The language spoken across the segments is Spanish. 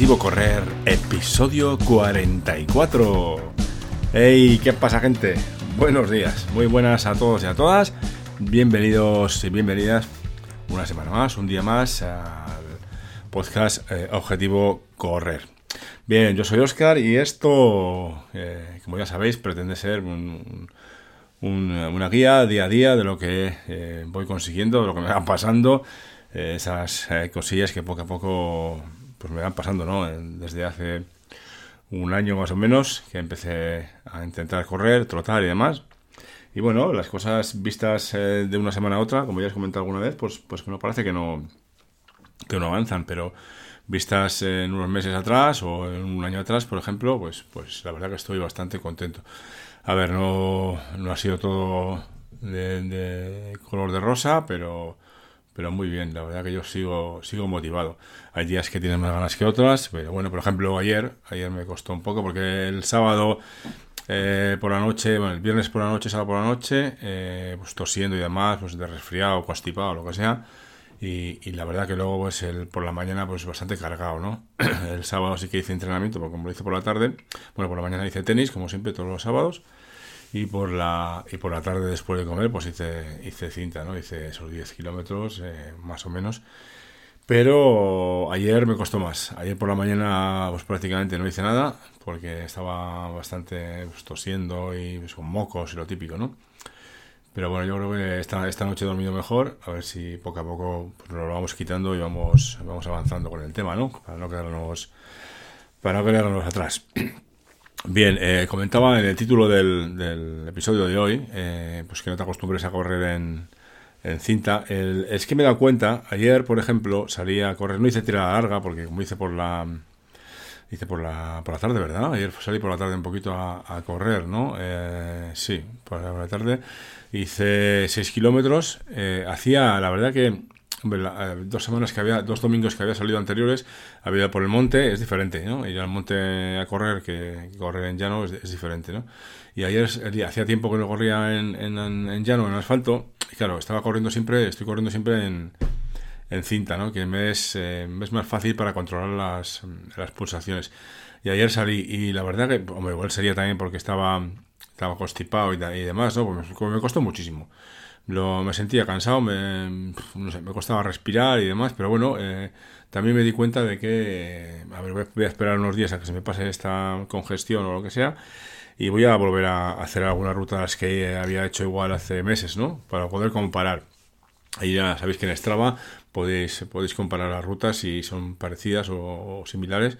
Objetivo Correr, episodio 44. ¡Hey! ¿Qué pasa, gente? Buenos días, muy buenas a todos y a todas. Bienvenidos y bienvenidas una semana más, un día más al podcast eh, Objetivo Correr. Bien, yo soy Oscar y esto, eh, como ya sabéis, pretende ser una guía día a día de lo que eh, voy consiguiendo, de lo que me va pasando, esas cosillas que poco a poco pues me van pasando, ¿no? Desde hace un año más o menos que empecé a intentar correr, trotar y demás. Y bueno, las cosas vistas eh, de una semana a otra, como ya os comentado alguna vez, pues, pues me parece que no, que no avanzan, pero vistas en unos meses atrás o en un año atrás, por ejemplo, pues, pues la verdad que estoy bastante contento. A ver, no, no ha sido todo de color de rosa, pero pero muy bien, la verdad que yo sigo, sigo motivado. Hay días que tienen más ganas que otras, pero bueno, por ejemplo, ayer, ayer me costó un poco porque el sábado eh, por la noche, bueno, el viernes por la noche, sábado por la noche, eh, pues tosiendo y demás, pues de resfriado, constipado, lo que sea. Y, y, la verdad que luego, pues el, por la mañana, pues bastante cargado, ¿no? el sábado sí que hice entrenamiento, porque como lo hice por la tarde, bueno, por la mañana hice tenis, como siempre, todos los sábados y por la y por la tarde después de comer pues hice hice cinta no hice esos 10 kilómetros eh, más o menos. Pero ayer me costó más. Ayer por la mañana pues prácticamente no hice nada porque estaba bastante pues, tosiendo y pues, con mocos y lo típico no pero bueno yo creo que esta, esta noche he dormido mejor a ver si poco a poco pues, lo vamos quitando y vamos vamos avanzando con el tema no para no quedarnos para no quedarnos atrás Bien, eh, comentaba en el título del, episodio de hoy, eh, pues que no te acostumbres a correr en, cinta. es que me he dado cuenta, ayer, por ejemplo, salí a correr, no hice tirada larga, porque como hice por la hice por la, por la tarde, ¿verdad? Ayer salí por la tarde un poquito a, correr, ¿no? Eh, sí, por la tarde. Hice 6 kilómetros. hacía, la verdad que eh, dos semanas que había, dos domingos que había salido anteriores, había ido por el monte, es diferente, ¿no? Ir al monte a correr que correr en llano es, diferente, ¿no? Y ayer hacía tiempo que no corría en, en, llano, en asfalto, y claro, estaba corriendo siempre, estoy corriendo siempre en, en cinta, ¿no? Que me es, eh, es más fácil para controlar las, las pulsaciones. Y ayer salí, y la verdad que, hombre, igual sería también porque estaba, estaba constipado y, y demás, ¿no? Pues me, me costó muchísimo lo, me sentía cansado, me, no sé, me costaba respirar y demás, pero bueno, eh, también me di cuenta de que, a ver, voy a esperar unos días a que se me pase esta congestión o lo que sea, y voy a volver a hacer algunas rutas que había hecho igual hace meses, ¿no? Para poder comparar. Ahí ya sabéis que en Strava podéis, podéis comparar las rutas si son parecidas o, similares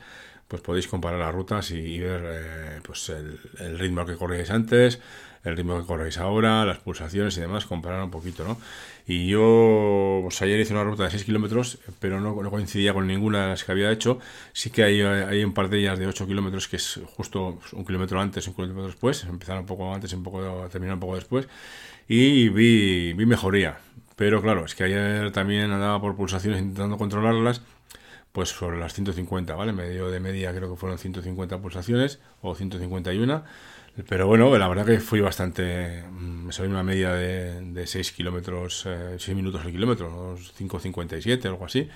pues podéis comparar las rutas y, ver eh, pues el, ritmo que corríais antes, el ritmo que corréis ahora, las pulsaciones y demás, comparar un poquito, ¿no? Y yo, pues ayer hice una ruta de 6 kilómetros, pero no, coincidía con ninguna de las que había hecho. Sí que hay, hay un par de ellas de 8 kilómetros, que es justo un kilómetro antes, un kilómetro después, empezaron un poco antes un poco, terminaron un poco después, y vi, vi mejoría. Pero claro, es que ayer también andaba por pulsaciones intentando controlarlas, pues sobre las 150, ¿vale? Medio de media creo que fueron 150 pulsaciones o 151 pero bueno, la verdad que fui bastante. Mm, me salió una media de, de 6 kilómetros, 6 eh, minutos al kilómetro, 5.57, algo así.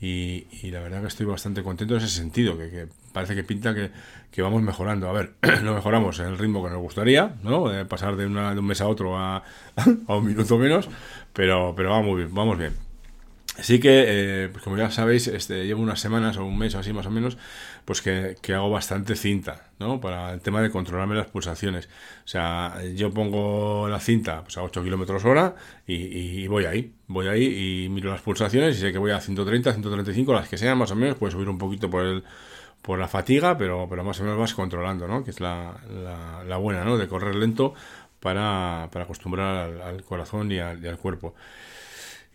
Y, y, la verdad que estoy bastante contento en ese sentido, que, parece que pinta que, que, vamos mejorando. A ver, no mejoramos en el ritmo que nos gustaría, ¿no? Pasar de, una, de un mes a otro a, a un minuto menos, pero, pero vamos bien, vamos bien. Así que, eh, pues como ya sabéis, este, llevo unas semanas o un mes o así más o menos, pues que, hago bastante cinta, ¿no? Para el tema de controlarme las pulsaciones. O sea, yo pongo la cinta pues a 8 kilómetros hora y, voy ahí, voy ahí y miro las pulsaciones y sé que voy a 130, 135, las que sean más o menos, puede subir un poquito por el por la fatiga, pero, pero más o menos vas controlando, ¿no? Que es la, la, buena, ¿no? De correr lento para, para acostumbrar al, corazón y al cuerpo.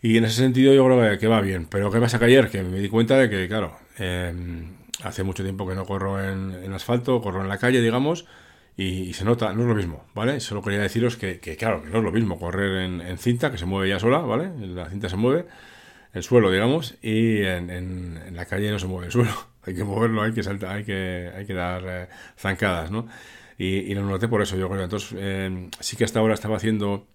Y en ese sentido yo creo que, va bien. Pero ¿qué pasa que ayer? Que me di cuenta de que, claro, em, hace mucho tiempo que no corro en, asfalto, corro en la calle, digamos, y, se nota, no es lo mismo, ¿vale? Solo quería deciros que, claro, que no es lo mismo correr en, cinta, que se mueve ya sola, ¿vale? La cinta se mueve, el suelo, digamos, y en, la calle no se mueve el suelo. hay que moverlo, hay que saltar, hay que, hay que dar eh, zancadas, ¿no? Y, lo noté por eso, yo creo. Entonces, em, sí que hasta ahora estaba haciendo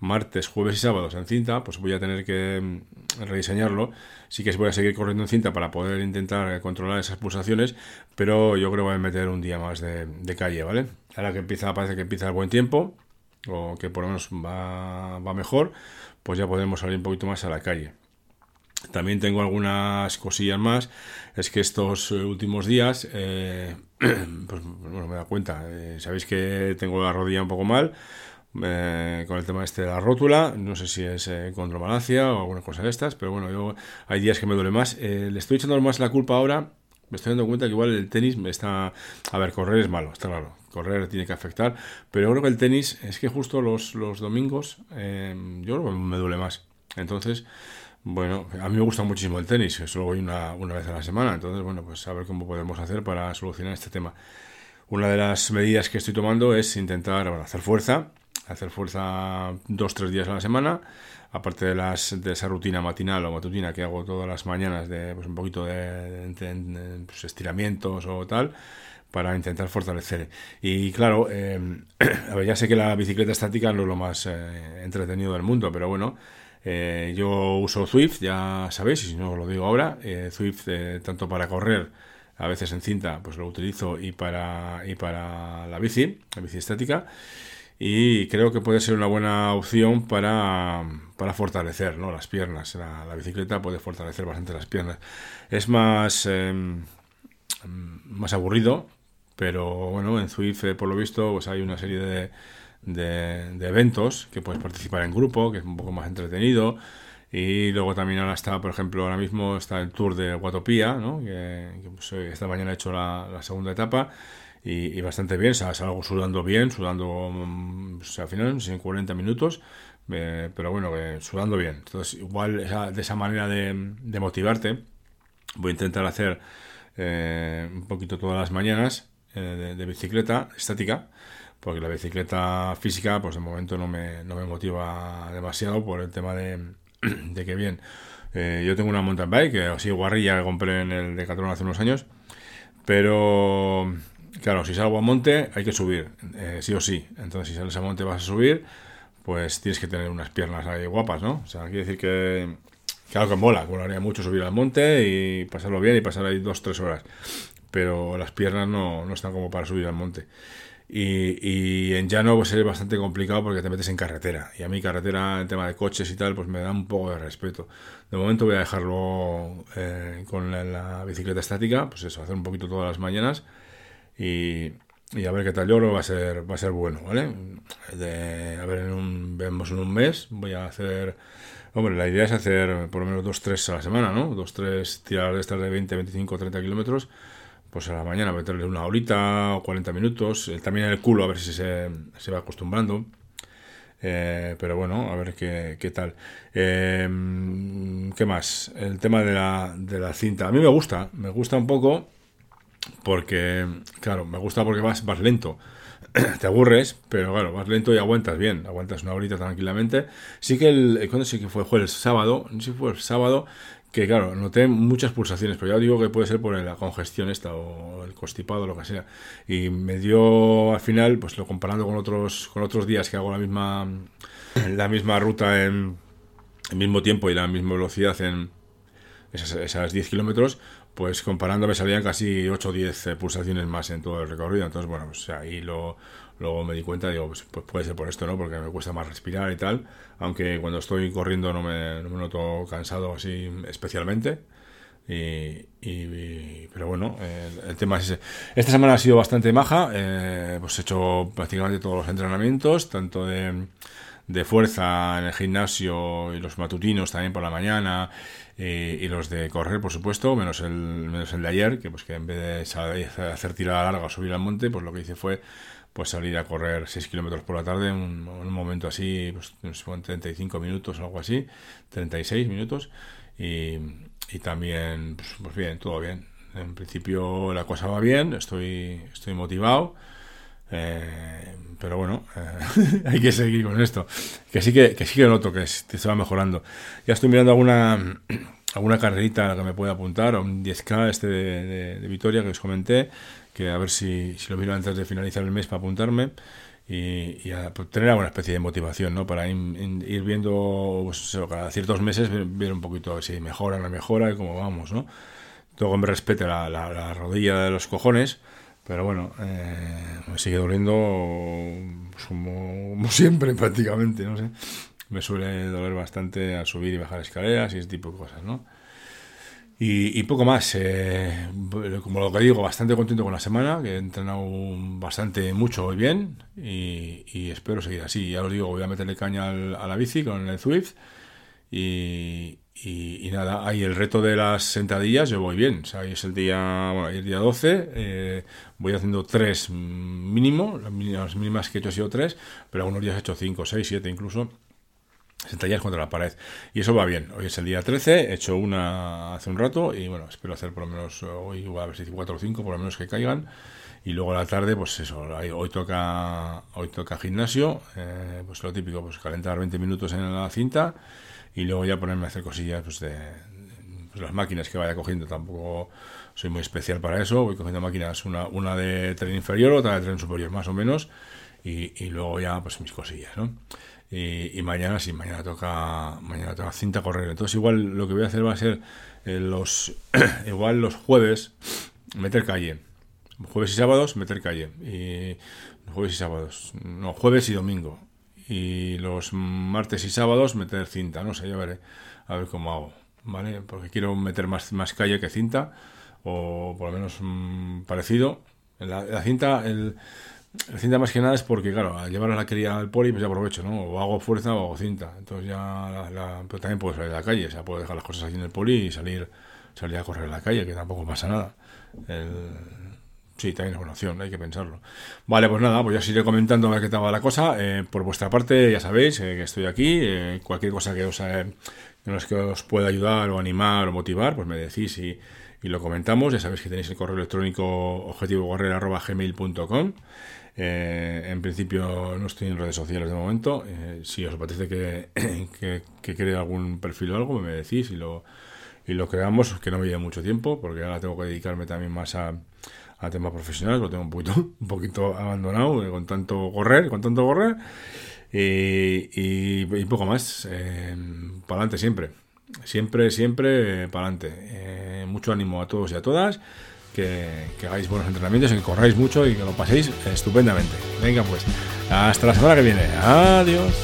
martes, jueves y sábados en cinta, pues voy a tener que mm, rediseñarlo. Sí que voy a seguir corriendo en cinta para poder intentar controlar esas pulsaciones, pero yo creo que voy a meter un día más de, calle, ¿vale? Ahora que empieza, parece que empieza el buen tiempo, o que por lo menos va, mejor, pues ya podemos salir un poquito más a la calle. También tengo algunas cosillas más. Es que estos últimos días, eh, pues bueno, me da cuenta. Eh, sabéis que tengo la rodilla un poco mal eh, con el tema este de la rótula. No sé si es condromalacia o alguna cosa de estas, pero bueno, yo hay días que me duele más. le estoy echando más la culpa ahora. Me estoy dando cuenta que igual el tenis me está... A ver, correr es malo, está claro. Correr tiene que afectar. Pero creo que el tenis es que justo los, los domingos yo creo que me duele más. Entonces bueno, a mí me gusta muchísimo el tenis, solo voy una, una vez a la semana, entonces, bueno, pues a ver cómo podemos hacer para solucionar este tema. Una de las medidas que estoy tomando es intentar hacer fuerza, hacer fuerza dos, tres días a la semana, aparte de, las, de esa rutina matinal o matutina que hago todas las mañanas de pues, un poquito de, pues, estiramientos o tal, para intentar fortalecer. Y claro, eh, ya sé que la bicicleta estática no es lo más eh, entretenido del mundo, pero bueno, eh, yo uso Swift, ya sabéis, y si no lo digo ahora, eh, Swift eh, tanto para correr, a veces en cinta, pues lo utilizo y para, y para la bici, la bici estática, y creo que puede ser una buena opción para, para fortalecer ¿no? las piernas. La, bicicleta puede fortalecer bastante las piernas. Es más, em, más aburrido, pero bueno, en Swift, por lo visto, pues hay una serie de de, eventos, que puedes participar en grupo, que es un poco más entretenido. Y luego también ahora está, por ejemplo, ahora mismo está el Tour de Guatopía, que, pues, eh, esta mañana he hecho la, segunda etapa y, bastante bien, salgo sudando bien, sudando mm, al final, sin 40 minutos, eh, pero bueno, sudando bien. Entonces, igual de esa manera de, motivarte, voy a intentar hacer eh, un poquito todas las mañanas de bicicleta estática porque la bicicleta física, pues de momento no me, no me motiva demasiado por el tema de, de que bien, eh, yo tengo una mountain bike, así guarrilla que compré en el Decathlon hace unos años, pero claro, si salgo a monte hay que subir, eh, sí o sí, entonces si sales a monte vas a subir, pues tienes que tener unas piernas ahí guapas, ¿no? O sea, quiere decir que, claro que mola, molaría mucho subir al monte y pasarlo bien y pasar ahí dos, tres horas, pero las piernas no, no están como para subir al monte. Y, y, en llano pues es bastante complicado porque te metes en carretera. Y a mí carretera, en tema de coches y tal, pues me da un poco de respeto. De momento voy a dejarlo eh, con la, bicicleta estática, pues eso, hacer un poquito todas las mañanas y, y a ver qué tal. Yo creo va a ser, va a ser bueno, ¿vale? A ver, en un, vemos en un mes, voy a hacer... Hombre, la idea es hacer por lo menos dos, tres a la semana, ¿no? Dos, tres tiradas de estas de 20, 25, 30 kilómetros pues a la mañana meterle una horita o 40 minutos, también en el culo a ver si se, se va acostumbrando. Eh, pero bueno, a ver qué, qué tal. Eh, ¿Qué más? El tema de la, de la cinta. A mí me gusta, me gusta un poco porque, claro, me gusta porque vas, vas lento. Te aburres, pero claro, vas lento y aguantas bien, aguantas una horita tranquilamente. Sí que el, ¿cuándo sí que fue? Fue el sábado, no sé si fue el sábado, que claro, noté muchas pulsaciones, pero ya digo que puede ser por la congestión esta o el constipado o lo que sea. Y me dio al final, pues lo comparando con otros, con otros días que hago la misma, la misma ruta en el mismo tiempo y la misma velocidad en esas, esas 10 kilómetros, pues comparando me salían casi 8 o 10 eh, pulsaciones más en todo el recorrido. Entonces, bueno, pues ahí lo, luego me di cuenta, digo, pues, pues, puede ser por esto, ¿no? Porque me cuesta más respirar y tal. Aunque cuando estoy corriendo no me, no me noto cansado así especialmente. Y, pero bueno, el, tema es ese. Esta semana ha sido bastante maja. Eh, pues he hecho prácticamente todos los entrenamientos, tanto de, de fuerza en el gimnasio y los matutinos también por la mañana. y los de correr, por supuesto, menos el, menos el de ayer, que pues que en vez de hacer tirada larga o subir al monte, pues lo que hice fue pues salir a correr 6 kilómetros por la tarde en un, momento así, pues, 35 minutos o algo así, 36 minutos, y, y también, pues, pues, bien, todo bien. En principio la cosa va bien, estoy, estoy motivado, eh, pero bueno, eh, hay que seguir con esto. Que sí que, que sí que noto que se va mejorando. Ya estoy mirando alguna alguna carrerita la que me pueda apuntar, a un 10K este de, de, Vitoria que os comenté, que a ver si, si, lo miro antes de finalizar el mes para apuntarme. y, a, pues, tener alguna especie de motivación, ¿no? Para ir viendo, pues, cada ciertos meses, ver un poquito si mejora no mejora y cómo vamos, ¿no? Todo me respete la, la, rodilla de los cojones, pero bueno, eh, me sigue doliendo como, siempre prácticamente, no sé. Me suele doler bastante al subir y bajar escaleras y ese tipo de cosas, ¿no? Y, poco más, eh, como lo que digo, bastante contento con la semana, que he entrenado bastante mucho y bien y, espero seguir así. Ya os digo, voy a meterle caña a la bici con el Swift y, nada, hay el reto de las sentadillas, yo voy bien. O sea, es el día, bueno, el día 12, eh, voy haciendo tres mínimo, las mínimas que he hecho han sido tres, pero algunos días he hecho cinco, seis, siete incluso sentadillas contra la pared. Y eso va bien. Hoy es el día 13, he hecho una hace un rato y bueno, espero hacer por lo menos hoy, a ver si 4 o 5, por lo menos que caigan. Y luego a la tarde, pues eso, hoy toca hoy toca gimnasio, eh, pues lo típico, pues calentar 20 minutos en la cinta y luego ya ponerme a hacer cosillas pues de pues las máquinas que vaya cogiendo. Tampoco soy muy especial para eso, voy cogiendo máquinas, una, una de tren inferior, otra de tren superior, más o menos, y, y luego ya pues mis cosillas, ¿no? Y, mañana sí, mañana toca mañana toca cinta correr. Entonces igual lo que voy a hacer va a ser eh, los igual los jueves meter calle. Jueves y sábados meter calle. Y jueves y sábados. No, jueves y domingo. Y los martes y sábados meter cinta. No sé, ya veré. A ver cómo hago. ¿Vale? Porque quiero meter más, más calle que cinta. O por lo menos mm, parecido. La, la cinta, el, el cinta más que nada es porque, claro, al llevar a la cría al poli, pues ya aprovecho, ¿no? O hago fuerza o hago cinta. Entonces ya, la, pero también puedo salir a la calle, o sea, puedo dejar las cosas aquí en el poli y salir, salir a correr en la calle, que tampoco pasa nada. Sí, también es una opción, hay que pensarlo. Vale, pues nada, pues ya os iré comentando a ver qué tal va la cosa. Eh, por vuestra parte, ya sabéis eh, que estoy aquí. Eh, cualquier cosa que os, en los que os pueda ayudar o animar o motivar, pues me decís y, y lo comentamos. Ya sabéis que tenéis el correo electrónico objetivocorrer.gmail.com eh, en principio no estoy en redes sociales de momento. Eh, si os parece que, que, que algún perfil o algo, me decís y lo, y lo creamos, que no me lleve mucho tiempo, porque ahora tengo que dedicarme también más a, temas profesionales, lo tengo un poquito, un poquito abandonado eh, con tanto correr, con tanto correr. Y, y, poco más. para adelante siempre. Siempre, siempre para adelante. mucho ánimo a todos y a todas que, hagáis buenos entrenamientos, que corráis mucho y que lo paséis estupendamente. Venga pues, hasta la semana que viene. Adiós.